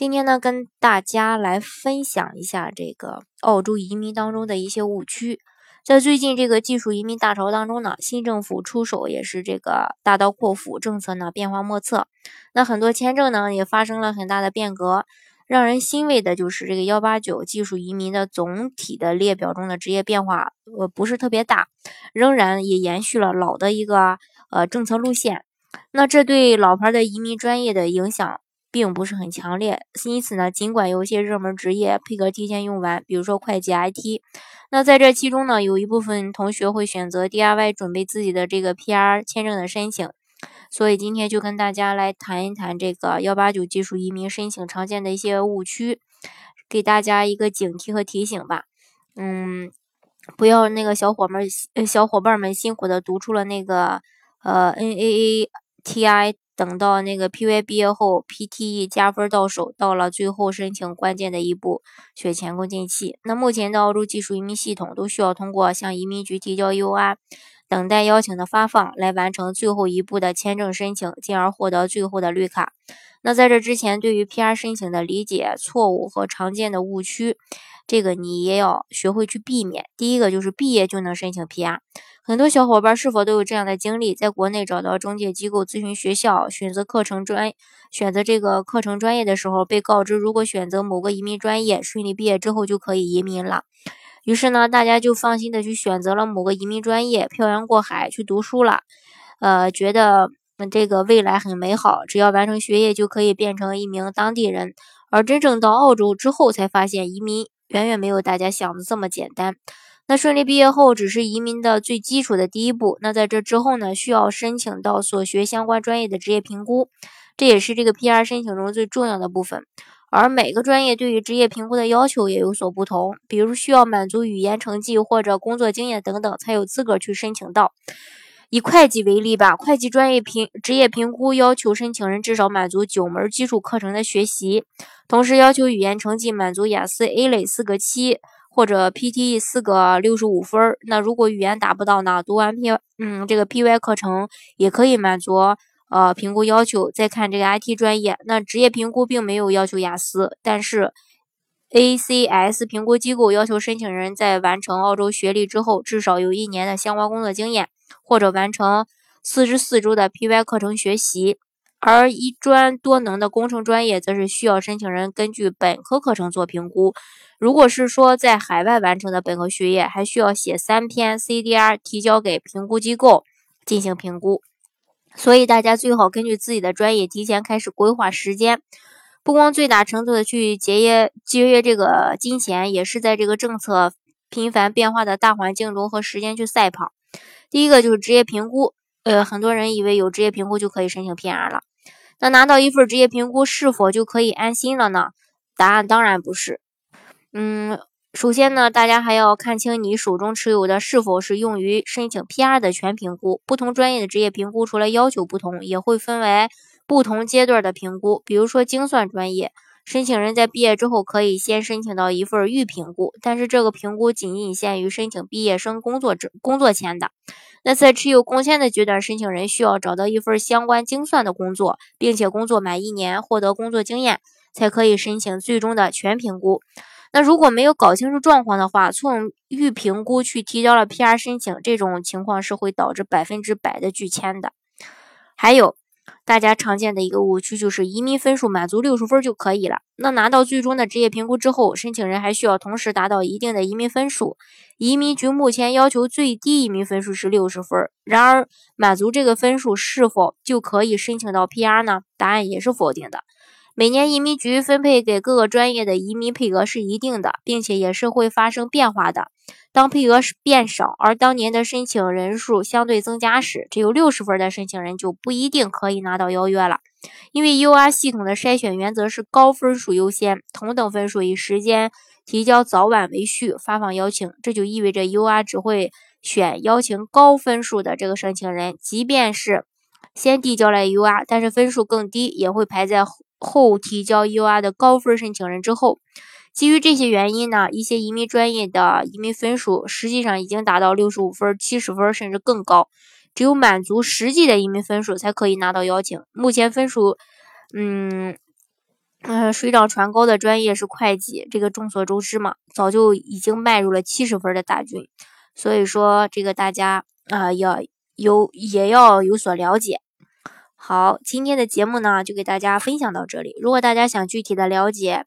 今天呢，跟大家来分享一下这个澳洲移民当中的一些误区。在最近这个技术移民大潮当中呢，新政府出手也是这个大刀阔斧，政策呢变化莫测。那很多签证呢也发生了很大的变革。让人欣慰的就是这个幺八九技术移民的总体的列表中的职业变化呃不是特别大，仍然也延续了老的一个呃政策路线。那这对老牌的移民专业的影响。并不是很强烈，因此呢，尽管有些热门职业配额提前用完，比如说会计、IT，那在这其中呢，有一部分同学会选择 DIY 准备自己的这个 PR 签证的申请，所以今天就跟大家来谈一谈这个幺八九技术移民申请常见的一些误区，给大家一个警惕和提醒吧。嗯，不要那个小伙们、小伙伴们辛苦的读出了那个呃 NAATI。等到那个 PY 毕业后，PTE 加分到手，到了最后申请关键的一步，却前功尽弃。那目前的澳洲技术移民系统都需要通过向移民局提交 U.R，等待邀请的发放，来完成最后一步的签证申请，进而获得最后的绿卡。那在这之前，对于 PR 申请的理解错误和常见的误区。这个你也要学会去避免。第一个就是毕业就能申请 PR，很多小伙伴是否都有这样的经历？在国内找到中介机构咨询学校，选择课程专选择这个课程专业的时候，被告知如果选择某个移民专业，顺利毕业之后就可以移民了。于是呢，大家就放心的去选择了某个移民专业，漂洋过海去读书了。呃，觉得这个未来很美好，只要完成学业就可以变成一名当地人。而真正到澳洲之后，才发现移民。远远没有大家想的这么简单。那顺利毕业后只是移民的最基础的第一步。那在这之后呢，需要申请到所学相关专业的职业评估，这也是这个 PR 申请中最重要的部分。而每个专业对于职业评估的要求也有所不同，比如需要满足语言成绩或者工作经验等等，才有资格去申请到。以会计为例吧，会计专业评职业评估要求申请人至少满足九门基础课程的学习，同时要求语言成绩满足雅思 A 类四个七或者 PTE 四个六十五分。那如果语言达不到呢，读完 P 嗯这个 PY 课程也可以满足呃评估要求。再看这个 IT 专业，那职业评估并没有要求雅思，但是 ACS 评估机构要求申请人在完成澳洲学历之后，至少有一年的相关工作经验。或者完成四十四周的 PY 课程学习，而一专多能的工程专业则是需要申请人根据本科课程做评估。如果是说在海外完成的本科学业，还需要写三篇 CDR 提交给评估机构进行评估。所以大家最好根据自己的专业提前开始规划时间，不光最大程度的去节约节约这个金钱，也是在这个政策频繁变化的大环境中和时间去赛跑。第一个就是职业评估，呃，很多人以为有职业评估就可以申请 PR 了。那拿到一份职业评估是否就可以安心了呢？答案当然不是。嗯，首先呢，大家还要看清你手中持有的是否是用于申请 PR 的全评估。不同专业的职业评估除了要求不同，也会分为不同阶段的评估。比如说精算专业。申请人在毕业之后可以先申请到一份预评估，但是这个评估仅仅限于申请毕业生工作证工作签的。那在持有工签的阶段，申请人需要找到一份相关精算的工作，并且工作满一年，获得工作经验，才可以申请最终的全评估。那如果没有搞清楚状况的话，从预评估去提交了 PR 申请，这种情况是会导致百分之百的拒签的。还有。大家常见的一个误区就是移民分数满足六十分就可以了。那拿到最终的职业评估之后，申请人还需要同时达到一定的移民分数。移民局目前要求最低移民分数是六十分，然而满足这个分数是否就可以申请到 PR 呢？答案也是否定的。每年移民局分配给各个专业的移民配额是一定的，并且也是会发生变化的。当配额变少，而当年的申请人数相对增加时，只有六十分的申请人就不一定可以拿到邀约了。因为 UR 系统的筛选原则是高分数优先，同等分数以时间提交早晚为序发放邀请，这就意味着 UR 只会选邀请高分数的这个申请人，即便是先递交了 UR，但是分数更低，也会排在后提交 UR 的高分申请人之后。基于这些原因呢，一些移民专业的移民分数实际上已经达到六十五分、七十分甚至更高，只有满足实际的移民分数才可以拿到邀请。目前分数，嗯。嗯，水涨船高的专业是会计，这个众所周知嘛，早就已经迈入了七十分的大军，所以说这个大家啊要有也要有所了解。好，今天的节目呢就给大家分享到这里。如果大家想具体的了解，